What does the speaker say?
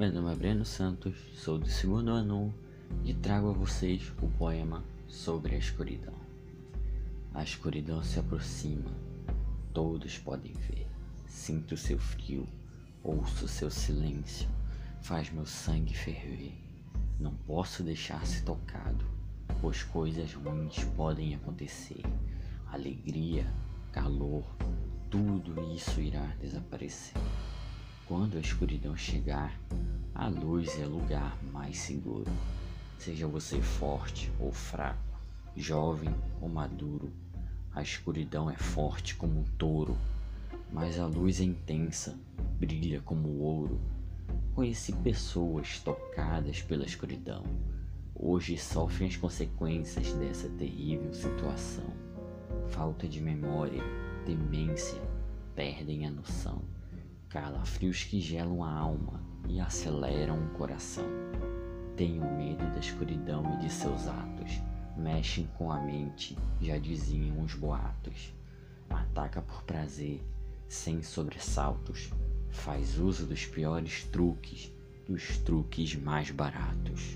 Meu nome é Breno Santos, sou do segundo ano e trago a vocês o poema sobre a escuridão. A escuridão se aproxima, todos podem ver. Sinto seu frio, ouço seu silêncio, faz meu sangue ferver. Não posso deixar-se tocado, pois coisas ruins podem acontecer. Alegria, calor, tudo isso irá desaparecer. Quando a escuridão chegar, a luz é lugar mais seguro. Seja você forte ou fraco, jovem ou maduro, a escuridão é forte como um touro, mas a luz é intensa, brilha como ouro. Conheci pessoas tocadas pela escuridão. Hoje sofrem as consequências dessa terrível situação. Falta de memória, demência, perdem a noção calafrios que gelam a alma e aceleram o coração. Tenho medo da escuridão e de seus atos, mexem com a mente, já diziam os boatos. Ataca por prazer, sem sobressaltos, faz uso dos piores truques, dos truques mais baratos.